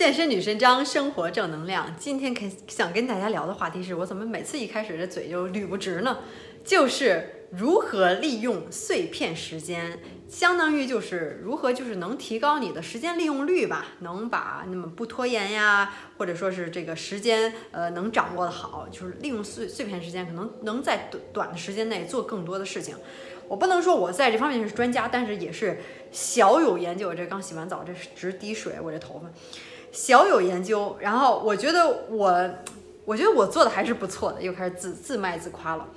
健身女神张，生活正能量。今天跟想跟大家聊的话题是我怎么每次一开始这嘴就捋不直呢？就是如何利用碎片时间，相当于就是如何就是能提高你的时间利用率吧，能把那么不拖延呀，或者说是这个时间呃能掌握的好，就是利用碎碎片时间，可能能在短短的时间内做更多的事情。我不能说我在这方面是专家，但是也是小有研究。我这刚洗完澡，这是直滴水，我这头发小有研究。然后我觉得我，我觉得我做的还是不错的，又开始自自卖自夸了。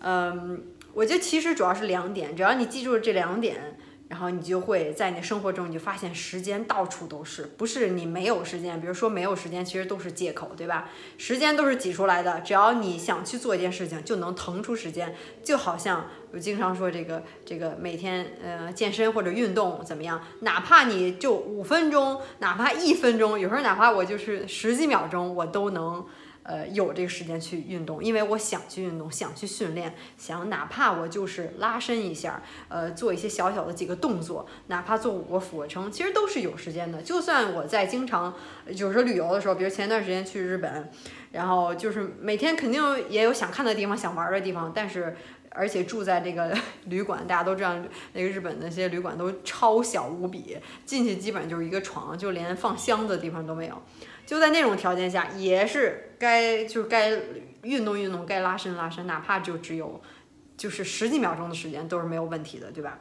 嗯，我觉得其实主要是两点，只要你记住了这两点。然后你就会在你的生活中，你就发现时间到处都是，不是你没有时间。比如说没有时间，其实都是借口，对吧？时间都是挤出来的，只要你想去做一件事情，就能腾出时间。就好像我经常说这个这个每天呃健身或者运动怎么样，哪怕你就五分钟，哪怕一分钟，有时候哪怕我就是十几秒钟，我都能。呃，有这个时间去运动，因为我想去运动，想去训练，想哪怕我就是拉伸一下，呃，做一些小小的几个动作，哪怕做五个俯卧撑，其实都是有时间的。就算我在经常，有时候旅游的时候，比如前段时间去日本，然后就是每天肯定也有想看的地方，想玩的地方，但是而且住在这个旅馆，大家都知道那个日本那些旅馆都超小无比，进去基本就是一个床，就连放箱子的地方都没有。就在那种条件下，也是该就是该运动运动，该拉伸拉伸，哪怕就只有就是十几秒钟的时间都是没有问题的，对吧？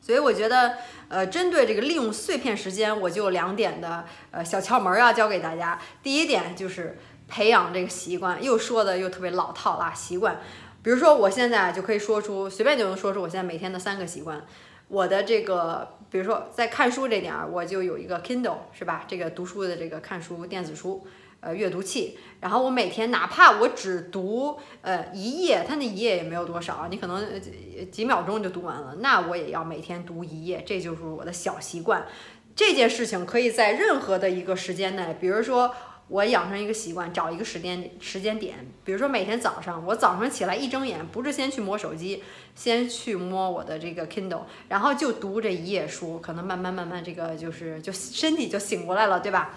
所以我觉得，呃，针对这个利用碎片时间，我就两点的呃小窍门要教给大家。第一点就是培养这个习惯，又说的又特别老套啦，习惯。比如说我现在就可以说出，随便就能说出我现在每天的三个习惯。我的这个，比如说在看书这点儿，我就有一个 Kindle，是吧？这个读书的这个看书电子书，呃，阅读器。然后我每天哪怕我只读呃一页，它那一页也没有多少，你可能几几秒钟就读完了，那我也要每天读一页，这就是我的小习惯。这件事情可以在任何的一个时间内，比如说。我养成一个习惯，找一个时间时间点，比如说每天早上，我早上起来一睁眼，不是先去摸手机，先去摸我的这个 Kindle，然后就读这一页书，可能慢慢慢慢这个就是就身体就醒过来了，对吧？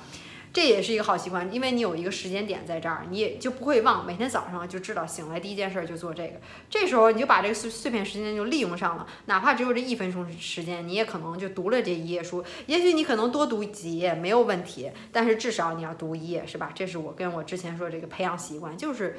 这也是一个好习惯，因为你有一个时间点在这儿，你也就不会忘。每天早上就知道醒来第一件事就做这个，这时候你就把这个碎碎片时间就利用上了，哪怕只有这一分钟时间，你也可能就读了这一页书。也许你可能多读几页没有问题，但是至少你要读一页，是吧？这是我跟我之前说这个培养习惯，就是。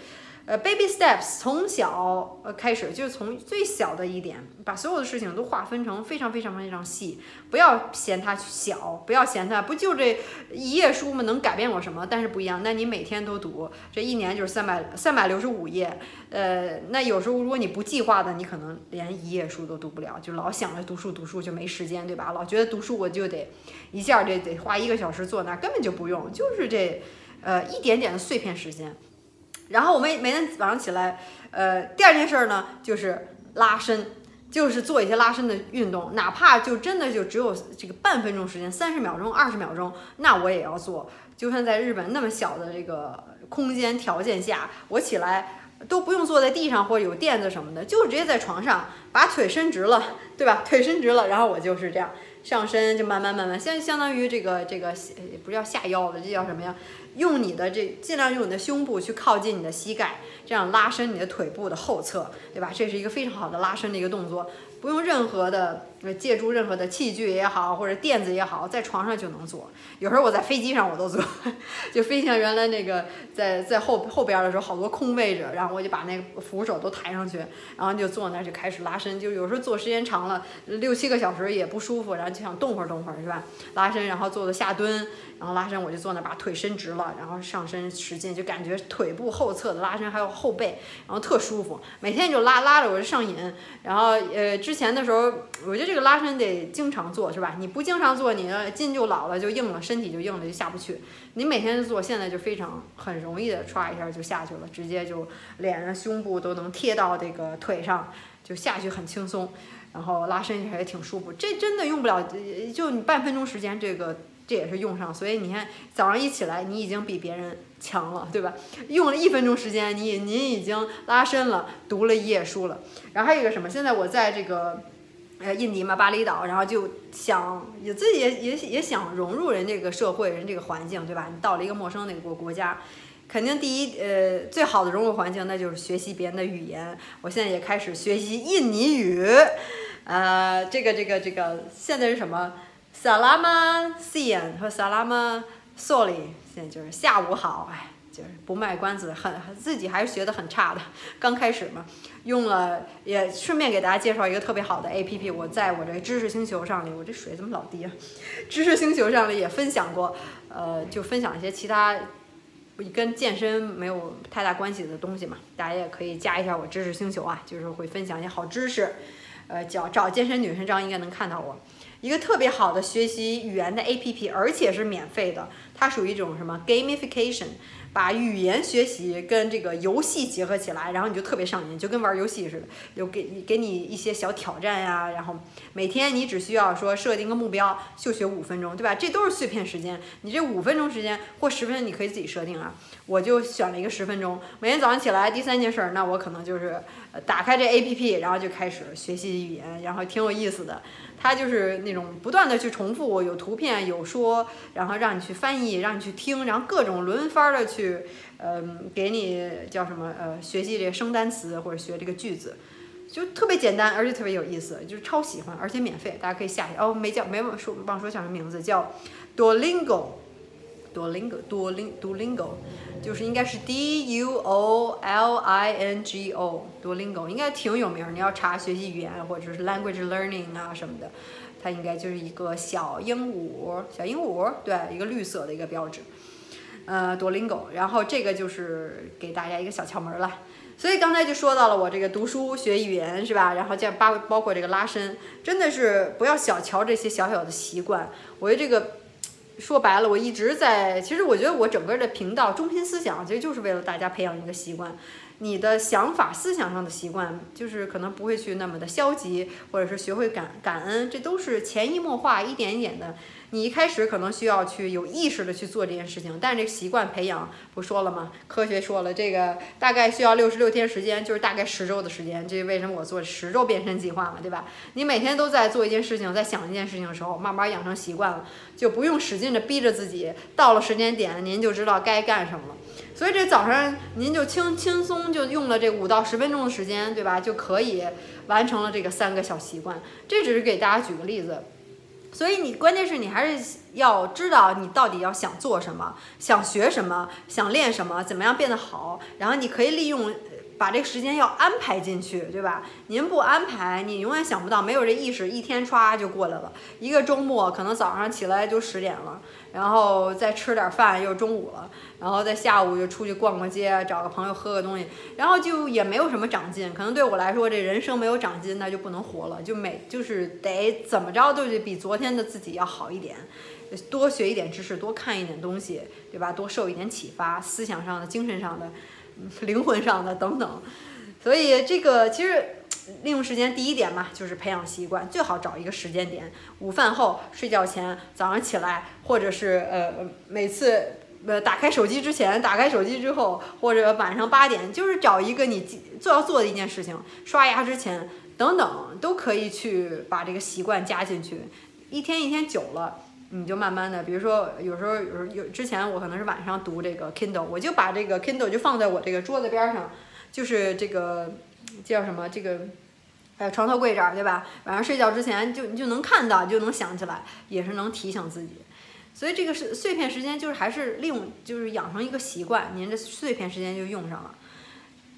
呃，baby steps，从小呃开始，就是从最小的一点，把所有的事情都划分成非常非常非常细，不要嫌它小，不要嫌它不就这一页书吗？能改变我什么？但是不一样，那你每天都读，这一年就是三百三百六十五页，呃，那有时候如果你不计划的，你可能连一页书都读不了，就老想着读书读书就没时间，对吧？老觉得读书我就得一下得得花一个小时坐那，根本就不用，就是这呃一点点的碎片时间。然后我们每天早上起来，呃，第二件事呢就是拉伸，就是做一些拉伸的运动，哪怕就真的就只有这个半分钟时间，三十秒钟、二十秒钟，那我也要做。就算在日本那么小的这个空间条件下，我起来都不用坐在地上或者有垫子什么的，就直接在床上把腿伸直了，对吧？腿伸直了，然后我就是这样上身，就慢慢慢慢相相当于这个这个不叫下腰了，这叫什么呀？用你的这尽量用你的胸部去靠近你的膝盖，这样拉伸你的腿部的后侧，对吧？这是一个非常好的拉伸的一个动作，不用任何的。借助任何的器具也好，或者垫子也好，在床上就能做。有时候我在飞机上我都做，就飞行原来那个在在后后边的时候好多空位置，然后我就把那个扶手都抬上去，然后就坐那就开始拉伸。就有时候坐时间长了，六七个小时也不舒服，然后就想动会儿动会儿，是吧？拉伸，然后做的下蹲，然后拉伸，我就坐那把腿伸直了，然后上身使劲，就感觉腿部后侧的拉伸还有后背，然后特舒服。每天就拉拉着我就上瘾，然后呃之前的时候我觉得。这个拉伸得经常做，是吧？你不经常做，你的筋就老了，就硬了，身体就硬了，就下不去。你每天做，现在就非常很容易的，歘一下就下去了，直接就脸上、胸部都能贴到这个腿上，就下去很轻松。然后拉伸一下也挺舒服。这真的用不了，就你半分钟时间，这个这也是用上。所以你看，早上一起来，你已经比别人强了，对吧？用了一分钟时间，你您已经拉伸了，读了一页书了。然后还有一个什么？现在我在这个。呃印尼嘛巴厘岛，然后就想也自己也也也想融入人这个社会人这个环境，对吧？你到了一个陌生的国国家。肯定第一，呃，最好的融入环境那就是学习别人的语言。我现在也开始学习印尼语，呃，这个这个这个现在是什么？Salama s i a n 和 Salama sorry，现在就是下午好，哎，就是不卖关子，很自己还是学的很差的，刚开始嘛。用了也顺便给大家介绍一个特别好的 A P P，我在我这知识星球上里，我这水怎么老低啊？知识星球上里也分享过，呃，就分享一些其他。跟健身没有太大关系的东西嘛，大家也可以加一下我知识星球啊，就是会分享一些好知识。呃，找找健身女神章应该能看到我。一个特别好的学习语言的 APP，而且是免费的，它属于一种什么 gamification。把语言学习跟这个游戏结合起来，然后你就特别上瘾，就跟玩游戏似的，有给你给你一些小挑战呀，然后每天你只需要说设定个目标，就学五分钟，对吧？这都是碎片时间，你这五分钟时间或十分钟你可以自己设定啊。我就选了一个十分钟，每天早上起来第三件事儿，那我可能就是打开这 APP，然后就开始学习语言，然后挺有意思的。它就是那种不断的去重复，有图片有说，然后让你去翻译，让你去听，然后各种轮番的去，嗯，给你叫什么呃，学习这个生单词或者学这个句子，就特别简单，而且特别有意思，就是超喜欢，而且免费，大家可以下一下。哦，没叫没忘说忘说叫什么名字，叫 Duolingo Duolingo，Duolingo，。就是应该是 D U O L I N G O，Duolingo 应该挺有名。你要查学习语言或者是 language learning 啊什么的，它应该就是一个小鹦鹉，小鹦鹉，对，一个绿色的一个标志。呃，Duolingo，然后这个就是给大家一个小窍门了。所以刚才就说到了我这个读书学语言是吧？然后这样包包括这个拉伸，真的是不要小瞧这些小小的习惯。我觉得这个。说白了，我一直在。其实我觉得我整个的频道中心思想，其实就是为了大家培养一个习惯。你的想法、思想上的习惯，就是可能不会去那么的消极，或者是学会感感恩，这都是潜移默化、一点一点的。你一开始可能需要去有意识的去做这件事情，但是这个习惯培养不说了吗？科学说了，这个大概需要六十六天时间，就是大概十周的时间。这为什么我做十周变身计划嘛，对吧？你每天都在做一件事情，在想一件事情的时候，慢慢养成习惯了，就不用使劲的逼着自己。到了时间点，您就知道该干什么了。所以这早上您就轻轻松就用了这五到十分钟的时间，对吧？就可以完成了这个三个小习惯。这只是给大家举个例子。所以你关键是你还是要知道你到底要想做什么，想学什么，想练什么，怎么样变得好。然后你可以利用把这个时间要安排进去，对吧？您不安排，你永远想不到，没有这意识，一天歘就过来了。一个周末可能早上起来就十点了，然后再吃点饭又中午了。然后在下午就出去逛逛街，找个朋友喝个东西，然后就也没有什么长进。可能对我来说，这人生没有长进，那就不能活了。就每就是得怎么着都得比昨天的自己要好一点，多学一点知识，多看一点东西，对吧？多受一点启发，思想上的、精神上的、灵魂上的等等。所以这个其实利用时间第一点嘛，就是培养习惯，最好找一个时间点，午饭后、睡觉前、早上起来，或者是呃每次。呃，打开手机之前，打开手机之后，或者晚上八点，就是找一个你做要做的一件事情，刷牙之前等等，都可以去把这个习惯加进去。一天一天久了，你就慢慢的，比如说有时候有时候有之前我可能是晚上读这个 Kindle，我就把这个 Kindle 就放在我这个桌子边上，就是这个叫什么这个，呃床头柜这儿，对吧？晚上睡觉之前就你就能看到，就能想起来，也是能提醒自己。所以这个是碎片时间，就是还是利用，就是养成一个习惯，您这碎片时间就用上了。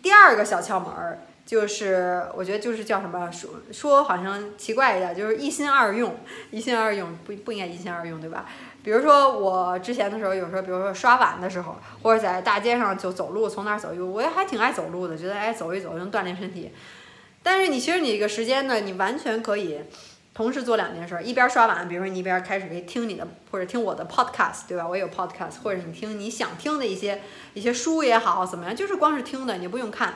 第二个小窍门儿就是，我觉得就是叫什么说说好像奇怪一点，就是一心二用，一心二用不不应该一心二用，对吧？比如说我之前的时候，有时候比如说刷碗的时候，或者在大街上就走路，从哪儿走一，我也还挺爱走路的，觉得哎走一走能锻炼身体。但是你其实你这个时间呢，你完全可以。同时做两件事，一边刷碗，比如说你一边开始听你的或者听我的 podcast，对吧？我有 podcast，或者你听你想听的一些一些书也好，怎么样？就是光是听的，你不用看。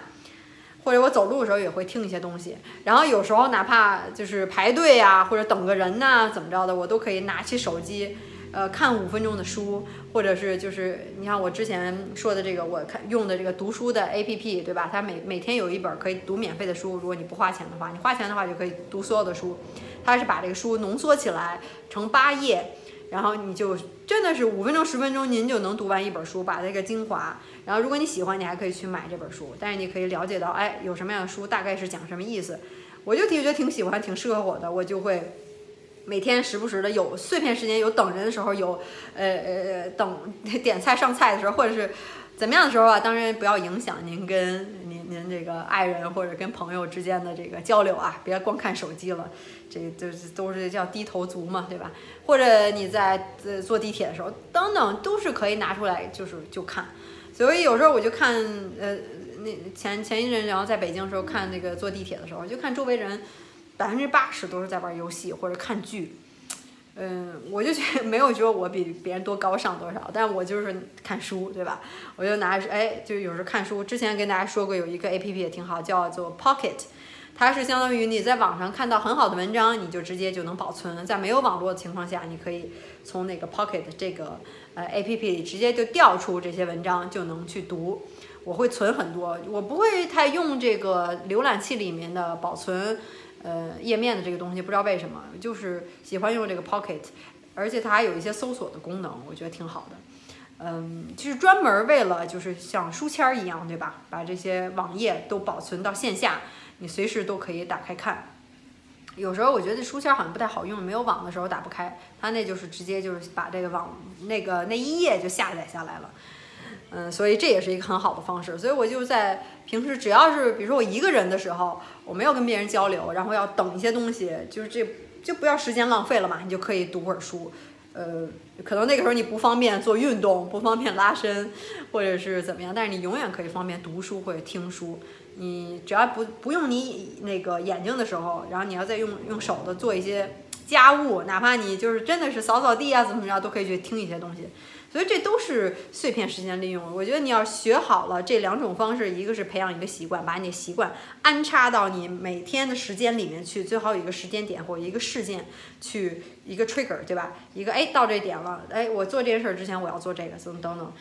或者我走路的时候也会听一些东西，然后有时候哪怕就是排队呀，或者等个人呐，怎么着的，我都可以拿起手机，呃看五分钟的书，或者是就是你看我之前说的这个，我看用的这个读书的 A P P，对吧？它每每天有一本可以读免费的书，如果你不花钱的话，你花钱的话就可以读所有的书。它是把这个书浓缩起来成八页，然后你就真的是五分钟十分钟您就能读完一本书，把这个精华。然后如果你喜欢，你还可以去买这本书，但是你可以了解到，哎，有什么样的书，大概是讲什么意思。我就挺觉得挺喜欢，挺适合我的，我就会。每天时不时的有碎片时间，有等人的时候，有呃呃等 点菜上菜的时候，或者是怎么样的时候啊，当然不要影响您跟您这个爱人或者跟朋友之间的这个交流啊，别光看手机了，这就是都是叫低头族嘛，对吧？或者你在呃坐地铁的时候，等等都是可以拿出来就是就看，所以有时候我就看呃那前前一阵然后在北京的时候看那个坐地铁的时候，就看周围人。百分之八十都是在玩游戏或者看剧，嗯，我就觉得 没有觉得我比别人多高尚多少，但我就是看书，对吧？我就拿着哎，就有时候看书。之前跟大家说过，有一个 A P P 也挺好，叫做 Pocket，它是相当于你在网上看到很好的文章，你就直接就能保存，在没有网络的情况下，你可以从那个 Pocket 这个呃 A P P 里直接就调出这些文章，就能去读。我会存很多，我不会太用这个浏览器里面的保存。呃，页面的这个东西不知道为什么，就是喜欢用这个 Pocket，而且它还有一些搜索的功能，我觉得挺好的。嗯，就是专门为了就是像书签儿一样，对吧？把这些网页都保存到线下，你随时都可以打开看。有时候我觉得书签好像不太好用，没有网的时候打不开，它那就是直接就是把这个网那个那一页就下载下来了。嗯，所以这也是一个很好的方式。所以我就在平时只要是比如说我一个人的时候，我没有跟别人交流，然后要等一些东西，就是这就不要时间浪费了嘛，你就可以读会儿书。呃，可能那个时候你不方便做运动，不方便拉伸，或者是怎么样，但是你永远可以方便读书或者听书。你只要不不用你那个眼睛的时候，然后你要再用用手的做一些家务，哪怕你就是真的是扫扫地啊，怎么着都可以去听一些东西。所以这都是碎片时间利用。我觉得你要学好了这两种方式，一个是培养一个习惯，把你的习惯安插到你每天的时间里面去，最好有一个时间点或一个事件去一个 trigger，对吧？一个哎到这点了，哎我做这件事之前我要做这个，等等等，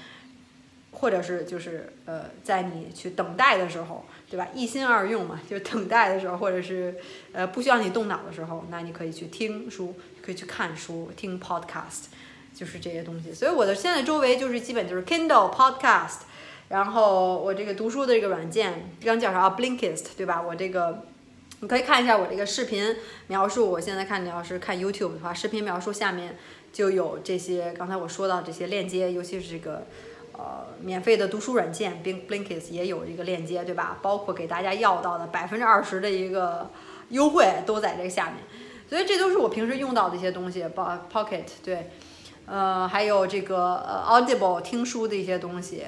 或者是就是呃在你去等待的时候，对吧？一心二用嘛，就等待的时候，或者是呃不需要你动脑的时候，那你可以去听书，可以去看书，听 podcast。就是这些东西，所以我的现在周围就是基本就是 Kindle Podcast，然后我这个读书的这个软件，刚叫啥 Blinkist，对吧？我这个你可以看一下我这个视频描述。我现在看你要是看 YouTube 的话，视频描述下面就有这些刚才我说到这些链接，尤其是这个呃免费的读书软件 Blinkist 也有一个链接，对吧？包括给大家要到的百分之二十的一个优惠都在这个下面，所以这都是我平时用到的一些东西，包 Pocket 对。呃，还有这个呃，Audible 听书的一些东西，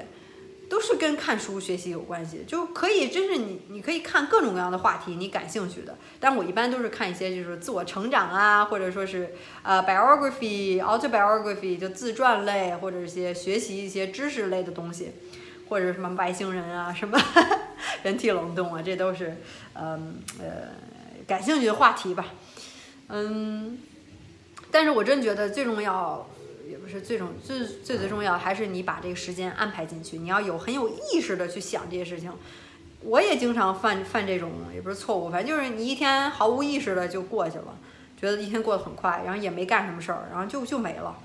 都是跟看书学习有关系，就可以，真是你你可以看各种各样的话题，你感兴趣的。但我一般都是看一些就是自我成长啊，或者说是呃，biography、autobiography 就自传类，或者一些学习一些知识类的东西，或者什么外星人啊，什么 人体冷冻啊，这都是嗯呃感兴趣的话题吧。嗯，但是我真觉得最重要。也不是最重最最最重要，还是你把这个时间安排进去。你要有很有意识的去想这些事情。我也经常犯犯这种，也不是错误，反正就是你一天毫无意识的就过去了，觉得一天过得很快，然后也没干什么事儿，然后就就没了。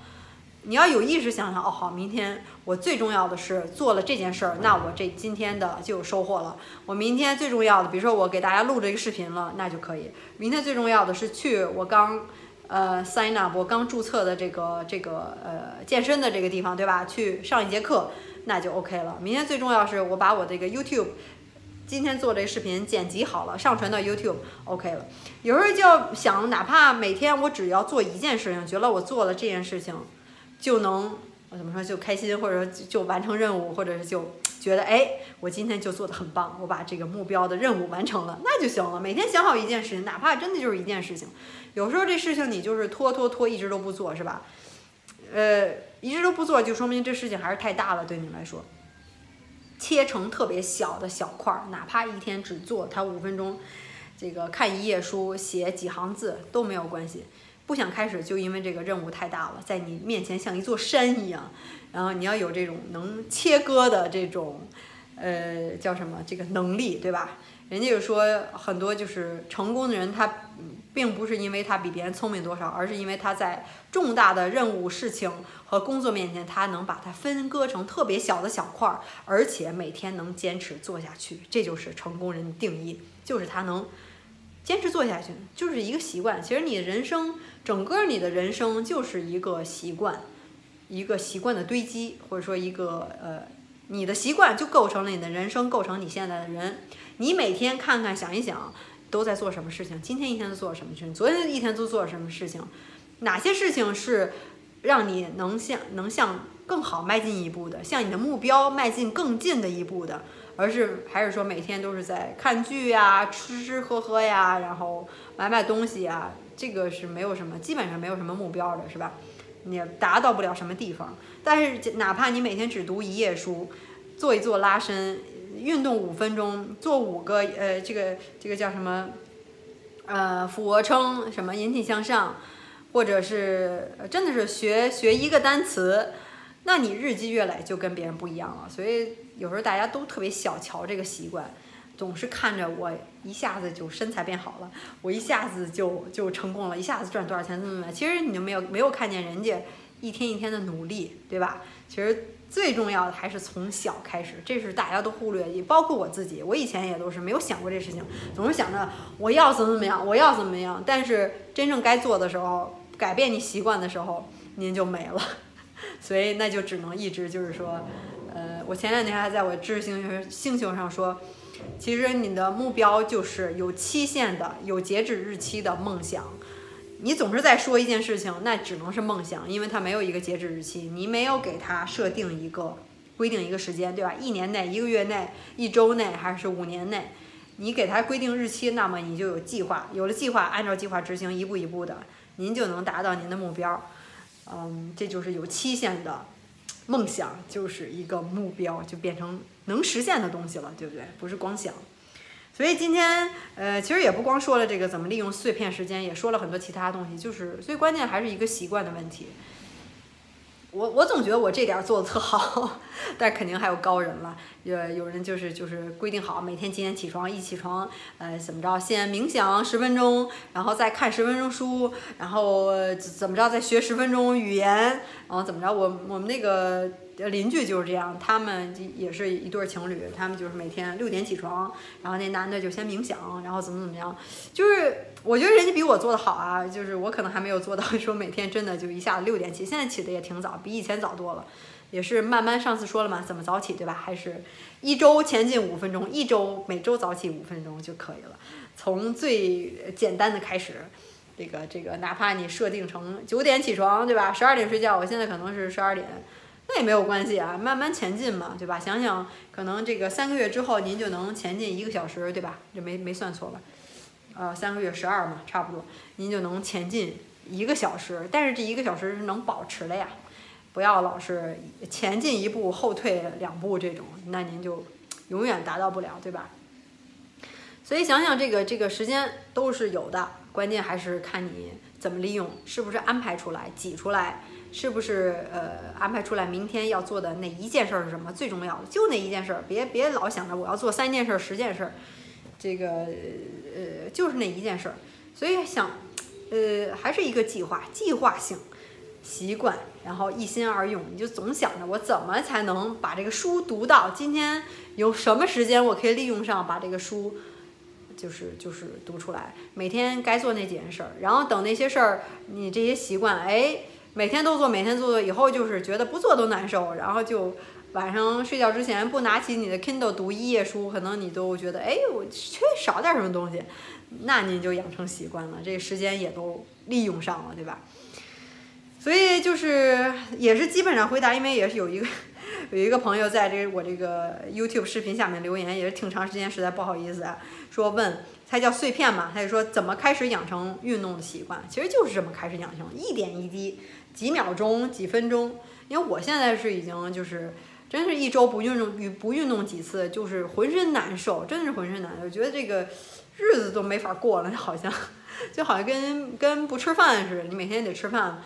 你要有意识想想，哦好，明天我最重要的是做了这件事儿，那我这今天的就有收获了。我明天最重要的，比如说我给大家录这个视频了，那就可以。明天最重要的是去我刚。呃，sign up，我刚注册的这个这个呃健身的这个地方，对吧？去上一节课，那就 OK 了。明天最重要是我把我这个 YouTube 今天做这个视频剪辑好了，上传到 YouTube，OK 了。有时候就想，哪怕每天我只要做一件事情，觉得我做了这件事情就能怎么说就开心，或者就完成任务，或者是就觉得哎，我今天就做的很棒，我把这个目标的任务完成了，那就行了。每天想好一件事情，哪怕真的就是一件事情。有时候这事情你就是拖拖拖，一直都不做，是吧？呃，一直都不做，就说明这事情还是太大了，对你来说。切成特别小的小块儿，哪怕一天只做它五分钟，这个看一页书，写几行字都没有关系。不想开始，就因为这个任务太大了，在你面前像一座山一样。然后你要有这种能切割的这种，呃，叫什么？这个能力，对吧？人家就说很多就是成功的人，他并不是因为他比别人聪明多少，而是因为他在重大的任务、事情和工作面前，他能把它分割成特别小的小块儿，而且每天能坚持做下去。这就是成功人的定义，就是他能坚持做下去，就是一个习惯。其实你的人生，整个你的人生就是一个习惯。一个习惯的堆积，或者说一个呃，你的习惯就构成了你的人生，构成你现在的人。你每天看看想一想，都在做什么事情？今天一天都做什么事情？昨天一天都做什么事情？哪些事情是让你能向能向更好迈进一步的，向你的目标迈进更近的一步的？而是还是说每天都是在看剧呀、吃吃喝喝呀，然后买买东西呀？这个是没有什么，基本上没有什么目标的，是吧？你达到不了什么地方，但是哪怕你每天只读一页书，做一做拉伸，运动五分钟，做五个呃这个这个叫什么，呃俯卧撑什么引体向上，或者是真的是学学一个单词，那你日积月累就跟别人不一样了。所以有时候大家都特别小瞧这个习惯。总是看着我一下子就身材变好了，我一下子就就成功了，一下子赚多少钱怎么怎么，其实你就没有没有看见人家一天一天的努力，对吧？其实最重要的还是从小开始，这是大家都忽略，也包括我自己，我以前也都是没有想过这事情，总是想着我要怎么怎么样，我要怎么样，但是真正该做的时候，改变你习惯的时候，您就没了，所以那就只能一直就是说，我前两天还在我知识星球星球上说。其实你的目标就是有期限的、有截止日期的梦想。你总是在说一件事情，那只能是梦想，因为它没有一个截止日期，你没有给它设定一个规定一个时间，对吧？一年内、一个月内、一周内还是五年内，你给它规定日期，那么你就有计划，有了计划，按照计划执行，一步一步的，您就能达到您的目标。嗯，这就是有期限的。梦想就是一个目标，就变成能实现的东西了，对不对？不是光想。所以今天，呃，其实也不光说了这个怎么利用碎片时间，也说了很多其他东西。就是最关键还是一个习惯的问题。我我总觉得我这点做的特好，但肯定还有高人了。有有人就是就是规定好每天几点起床，一起床，呃，怎么着先冥想十分钟，然后再看十分钟书，然后怎么着再学十分钟语言，然后怎么着？我我们那个。邻居就是这样，他们也是一对情侣，他们就是每天六点起床，然后那男的就先冥想，然后怎么怎么样，就是我觉得人家比我做的好啊，就是我可能还没有做到说每天真的就一下子六点起，现在起的也挺早，比以前早多了，也是慢慢上次说了嘛，怎么早起对吧？还是一周前进五分钟，一周每周早起五分钟就可以了，从最简单的开始，这个这个哪怕你设定成九点起床对吧？十二点睡觉，我现在可能是十二点。那也没有关系啊，慢慢前进嘛，对吧？想想可能这个三个月之后，您就能前进一个小时，对吧？这没没算错吧？呃，三个月十二嘛，差不多，您就能前进一个小时。但是这一个小时是能保持的呀，不要老是前进一步后退两步这种，那您就永远达到不了，对吧？所以想想这个这个时间都是有的，关键还是看你怎么利用，是不是安排出来、挤出来。是不是呃安排出来明天要做的那一件事儿是什么最重要的？就那一件事儿，别别老想着我要做三件事、十件事，这个呃就是那一件事儿。所以想，呃还是一个计划，计划性习惯，然后一心二用。你就总想着我怎么才能把这个书读到？今天有什么时间我可以利用上把这个书，就是就是读出来。每天该做那几件事儿，然后等那些事儿，你这些习惯，哎。每天都做，每天做做，以后就是觉得不做都难受，然后就晚上睡觉之前不拿起你的 Kindle 读一页书，可能你都觉得哎，我缺少点什么东西，那您就养成习惯了，这时间也都利用上了，对吧？所以就是也是基本上回答，因为也是有一个有一个朋友在这我这个 YouTube 视频下面留言，也是挺长时间，实在不好意思啊，说问。它叫碎片嘛，他就说怎么开始养成运动的习惯，其实就是这么开始养成，一点一滴，几秒钟、几分钟。因为我现在是已经就是，真是一周不运动与不运动几次，就是浑身难受，真的是浑身难受，觉得这个日子都没法过了，好像 就好像跟跟不吃饭似的，你每天得吃饭。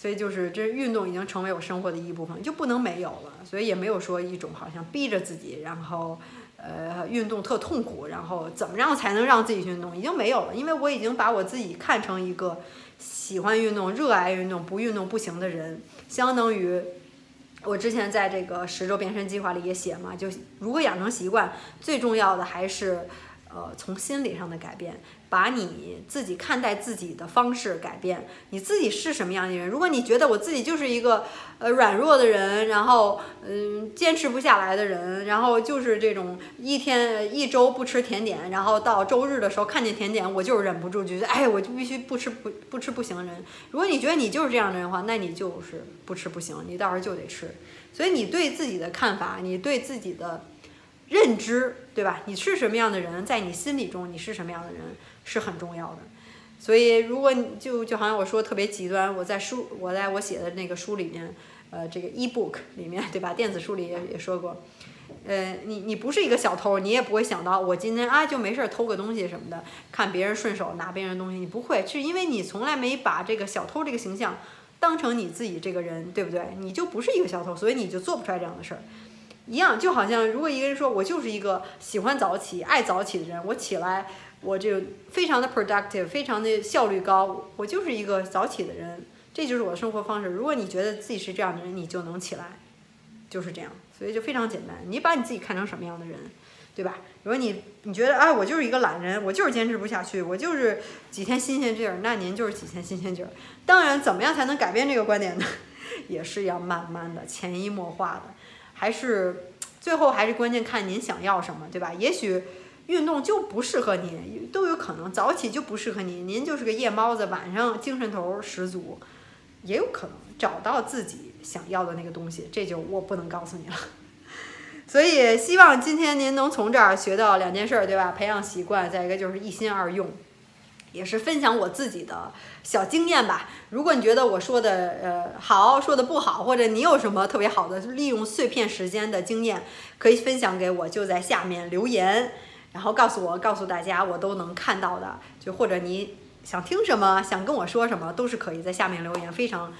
所以就是这运动已经成为我生活的一部分，就不能没有了。所以也没有说一种好像逼着自己，然后呃运动特痛苦，然后怎么样才能让自己运动，已经没有了。因为我已经把我自己看成一个喜欢运动、热爱运动、不运动不行的人，相当于。我之前在这个十周变身计划里也写嘛，就如何养成习惯，最重要的还是，呃，从心理上的改变，把你自己看待自己的方式改变。你自己是什么样的人？如果你觉得我自己就是一个呃软弱的人，然后嗯坚持不下来的人，然后就是这种一天一周不吃甜点，然后到周日的时候看见甜点我就忍不住，觉得哎我就必须不吃不不吃不行的人。如果你觉得你就是这样的人的话，那你就是不吃不行，你到时候就得吃。所以你对自己的看法，你对自己的认知，对吧？你是什么样的人，在你心里中你是什么样的人是很重要的。所以如果你就就好像我说特别极端，我在书我在我写的那个书里面，呃，这个 e-book 里面，对吧？电子书里也也说过，呃，你你不是一个小偷，你也不会想到我今天啊就没事儿偷个东西什么的，看别人顺手拿别人东西，你不会，是因为你从来没把这个小偷这个形象。当成你自己这个人，对不对？你就不是一个小偷，所以你就做不出来这样的事儿。一样，就好像如果一个人说我就是一个喜欢早起、爱早起的人，我起来我就非常的 productive，非常的效率高，我就是一个早起的人，这就是我的生活方式。如果你觉得自己是这样的人，你就能起来，就是这样。所以就非常简单，你把你自己看成什么样的人？对吧？如果你你觉得啊，我就是一个懒人，我就是坚持不下去，我就是几天新鲜劲儿，那您就是几天新鲜劲儿。当然，怎么样才能改变这个观点呢？也是要慢慢的、潜移默化的，还是最后还是关键看您想要什么，对吧？也许运动就不适合您，都有可能。早起就不适合您，您就是个夜猫子，晚上精神头十足，也有可能找到自己想要的那个东西。这就我不能告诉你了。所以希望今天您能从这儿学到两件事儿，对吧？培养习惯，再一个就是一心二用，也是分享我自己的小经验吧。如果你觉得我说的呃好，说的不好，或者你有什么特别好的利用碎片时间的经验，可以分享给我，就在下面留言，然后告诉我，告诉大家，我都能看到的。就或者你想听什么，想跟我说什么，都是可以在下面留言，非常。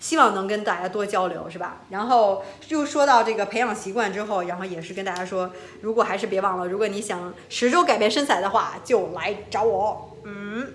希望能跟大家多交流，是吧？然后又说到这个培养习惯之后，然后也是跟大家说，如果还是别忘了，如果你想十周改变身材的话，就来找我。嗯，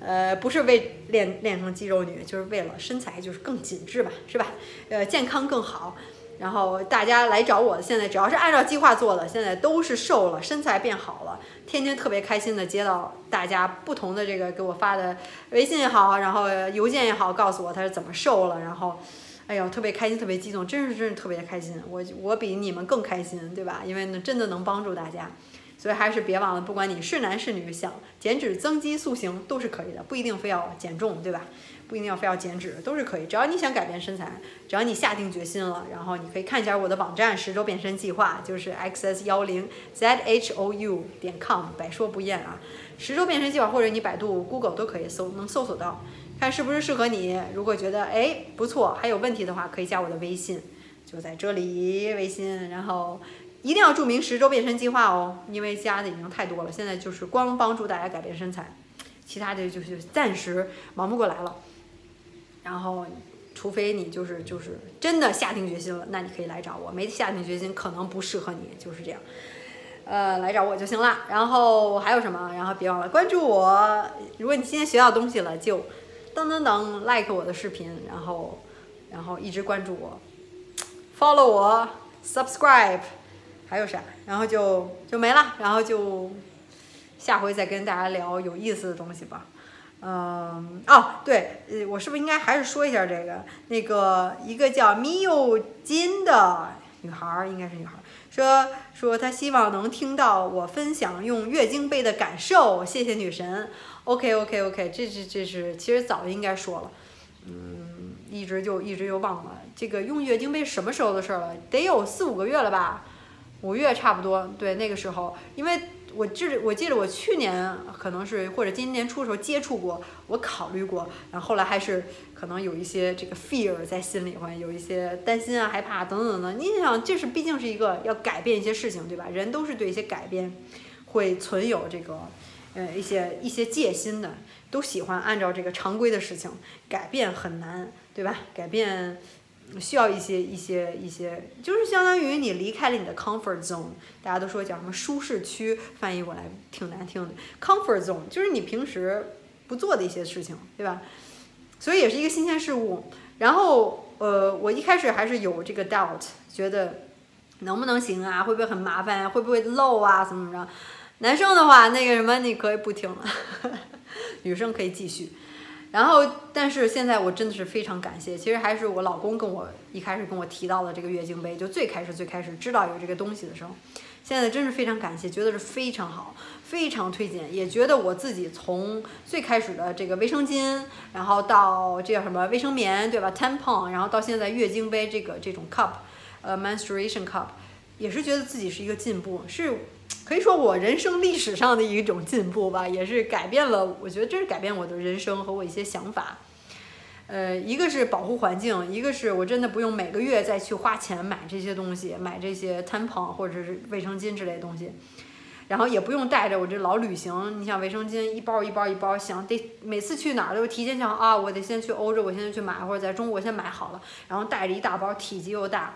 呃，不是为练练成肌肉女，就是为了身材就是更紧致吧，是吧？呃，健康更好。然后大家来找我，现在只要是按照计划做的，现在都是瘦了，身材变好了，天天特别开心的接到大家不同的这个给我发的微信也好，然后邮件也好，告诉我他是怎么瘦了，然后，哎呦，特别开心，特别激动，真是真是特别开心，我我比你们更开心，对吧？因为呢，真的能帮助大家，所以还是别忘了，不管你是男是女，想减脂、增肌、塑形都是可以的，不一定非要减重，对吧？不一定要非要减脂，都是可以。只要你想改变身材，只要你下定决心了，然后你可以看一下我的网站“十周变身计划”，就是 xs 幺零 zhou 点 com，百说不厌啊。十周变身计划，或者你百度、Google 都可以搜，能搜索到，看是不是适合你。如果觉得哎不错，还有问题的话，可以加我的微信，就在这里微信，然后一定要注明“十周变身计划”哦，因为加的已经太多了。现在就是光帮助大家改变身材，其他的就就暂时忙不过来了。然后，除非你就是就是真的下定决心了，那你可以来找我。没下定决心，可能不适合你，就是这样。呃，来找我就行了。然后还有什么？然后别忘了关注我。如果你今天学到东西了，就噔噔噔 like 我的视频，然后然后一直关注我，follow 我，subscribe，还有啥？然后就就没了。然后就下回再跟大家聊有意思的东西吧。嗯哦对，呃，我是不是应该还是说一下这个那个一个叫米有金的女孩，应该是女孩，说说她希望能听到我分享用月经杯的感受，谢谢女神。OK OK OK，这是这是其实早就应该说了，嗯，一直就一直就忘了这个用月经杯什么时候的事儿了，得有四五个月了吧，五月差不多，对那个时候，因为。我记我记得我去年可能是或者今年初的时候接触过，我考虑过，然后后来还是可能有一些这个 fear 在心里会有一些担心啊、害怕等等等等。你想，这是毕竟是一个要改变一些事情，对吧？人都是对一些改变会存有这个呃一些一些戒心的，都喜欢按照这个常规的事情，改变很难，对吧？改变需要一些一些一些，就是相当于你离开了你的 comfort zone，大家都说讲什么舒适区，翻译过来挺难听的，comfort zone 就是你平时不做的一些事情，对吧？所以也是一个新鲜事物。然后呃，我一开始还是有这个 doubt，觉得能不能行啊？会不会很麻烦啊？会不会漏啊？怎么怎么着？男生的话，那个什么你可以不听了，女生可以继续。然后，但是现在我真的是非常感谢，其实还是我老公跟我一开始跟我提到的这个月经杯，就最开始最开始知道有这个东西的时候，现在真是非常感谢，觉得是非常好，非常推荐，也觉得我自己从最开始的这个卫生巾，然后到这叫什么卫生棉，对吧？tampon，然后到现在月经杯这个这种 cup，呃，menstruation cup，也是觉得自己是一个进步，是。可以说我人生历史上的一种进步吧，也是改变了。我觉得这是改变我的人生和我一些想法。呃，一个是保护环境，一个是我真的不用每个月再去花钱买这些东西，买这些 tampon 或者是卫生巾之类的东西。然后也不用带着我这老旅行，你像卫生巾一包一包一包，想得每次去哪儿都提前想啊，我得先去欧洲，我先去买，或者在中国先买好了，然后带着一大包，体积又大。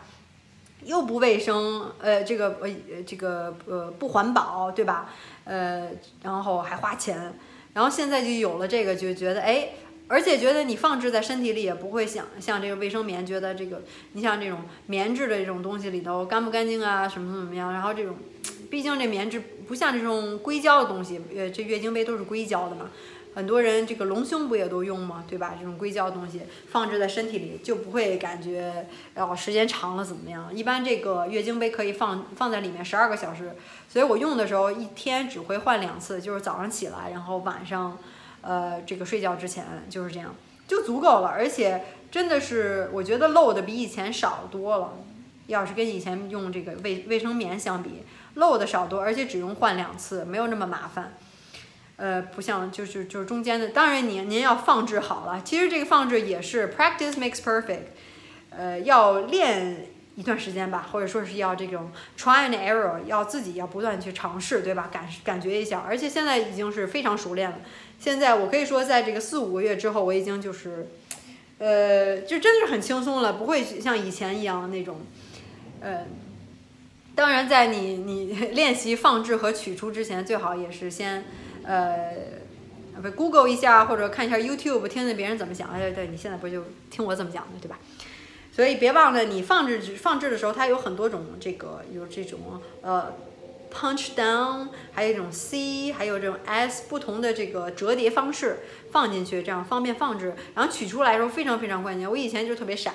又不卫生，呃，这个呃，这个呃不环保，对吧？呃，然后还花钱，然后现在就有了这个，就觉得哎，而且觉得你放置在身体里也不会想像这个卫生棉，觉得这个你像这种棉质的这种东西里头干不干净啊，什么怎么样？然后这种，毕竟这棉质不像这种硅胶的东西，呃，这月经杯都是硅胶的嘛。很多人这个隆胸不也都用吗？对吧？这种硅胶东西放置在身体里就不会感觉哦，时间长了怎么样？一般这个月经杯可以放放在里面十二个小时，所以我用的时候一天只会换两次，就是早上起来，然后晚上，呃，这个睡觉之前就是这样就足够了。而且真的是我觉得漏的比以前少多了。要是跟以前用这个卫卫生棉相比，漏的少多，而且只用换两次，没有那么麻烦。呃，不像就是就是中间的，当然您您要放置好了。其实这个放置也是 practice makes perfect，呃，要练一段时间吧，或者说是要这种 try and error，要自己要不断去尝试，对吧？感感觉一下，而且现在已经是非常熟练了。现在我可以说，在这个四五个月之后，我已经就是，呃，就真的是很轻松了，不会像以前一样那种，呃，当然在你你 练习放置和取出之前，最好也是先。呃，不，Google 一下或者看一下 YouTube，听听别人怎么讲。哎，对，你现在不就听我怎么讲的，对吧？所以别忘了，你放置放置的时候，它有很多种这个有这种呃 punch down，还有一种 C，还有这种 S 不同的这个折叠方式放进去，这样方便放置。然后取出来的时候非常非常关键。我以前就特别傻，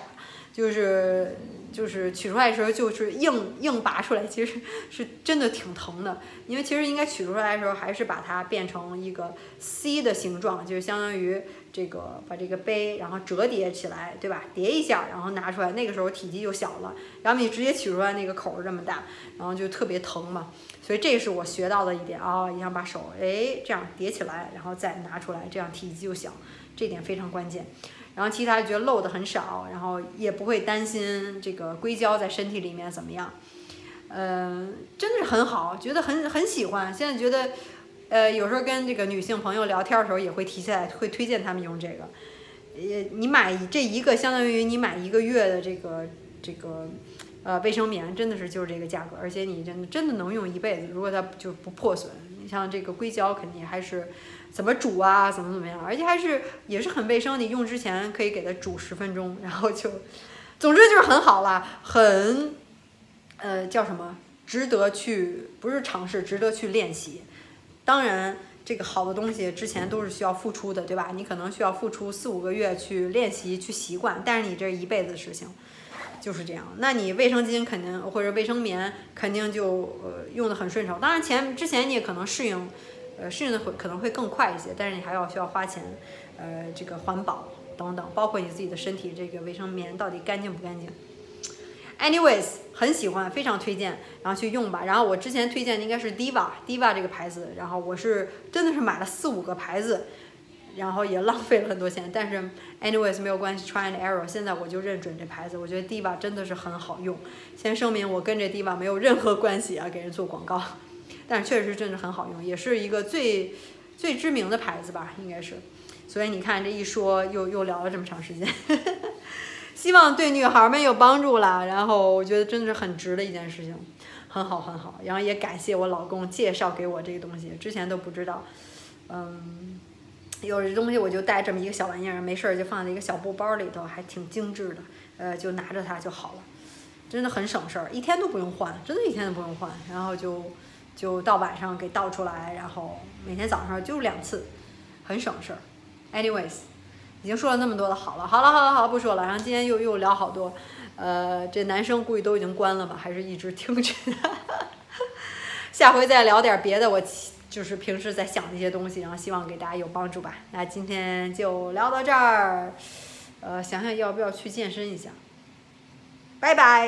就是。就是取出来的时候，就是硬硬拔出来，其实是真的挺疼的。因为其实应该取出来的时候，还是把它变成一个 C 的形状，就是相当于这个把这个杯，然后折叠起来，对吧？叠一下，然后拿出来，那个时候体积就小了。然后你直接取出来，那个口儿这么大，然后就特别疼嘛。所以这是我学到的一点啊，一样把手哎这样叠起来，然后再拿出来，这样体积就小，这点非常关键。然后其他觉得漏的很少，然后也不会担心这个硅胶在身体里面怎么样，呃，真的是很好，觉得很很喜欢。现在觉得，呃，有时候跟这个女性朋友聊天的时候也会提起来，会推荐他们用这个。呃，你买这一个相当于你买一个月的这个这个呃卫生棉，真的是就是这个价格，而且你真的真的能用一辈子，如果它就不破损。你像这个硅胶肯定还是。怎么煮啊？怎么怎么样？而且还是也是很卫生。你用之前可以给它煮十分钟，然后就，总之就是很好啦，很，呃，叫什么？值得去，不是尝试，值得去练习。当然，这个好的东西之前都是需要付出的，对吧？你可能需要付出四五个月去练习、去习惯，但是你这一辈子的事情就是这样。那你卫生巾肯定或者卫生棉肯定就呃用的很顺手。当然前之前你也可能适应。呃，适应的会可能会更快一些，但是你还要需要花钱，呃，这个环保等等，包括你自己的身体这个卫生棉到底干净不干净。Anyways，很喜欢，非常推荐，然后去用吧。然后我之前推荐的应该是 Diva，Diva 这个牌子，然后我是真的是买了四五个牌子，然后也浪费了很多钱，但是 Anyways 没有关系，Try and error，现在我就认准这牌子，我觉得 Diva 真的是很好用。先声明，我跟这 Diva 没有任何关系啊，给人做广告。但确实真的很好用，也是一个最最知名的牌子吧，应该是。所以你看这一说，又又聊了这么长时间，希望对女孩们有帮助啦。然后我觉得真的是很值的一件事情，很好很好。然后也感谢我老公介绍给我这个东西，之前都不知道。嗯，有这东西我就带这么一个小玩意儿，没事儿就放在一个小布包里头，还挺精致的。呃，就拿着它就好了，真的很省事儿，一天都不用换，真的一天都不用换。然后就就到晚上给倒出来，然后每天早上就两次，很省事儿。Anyways，已经说了那么多的好了，好了，好了，好了，不说了。然后今天又又聊好多，呃，这男生估计都已经关了吧，还是一直听着。下回再聊点别的，我就是平时在想的一些东西，然后希望给大家有帮助吧。那今天就聊到这儿，呃，想想要不要去健身一下。拜拜。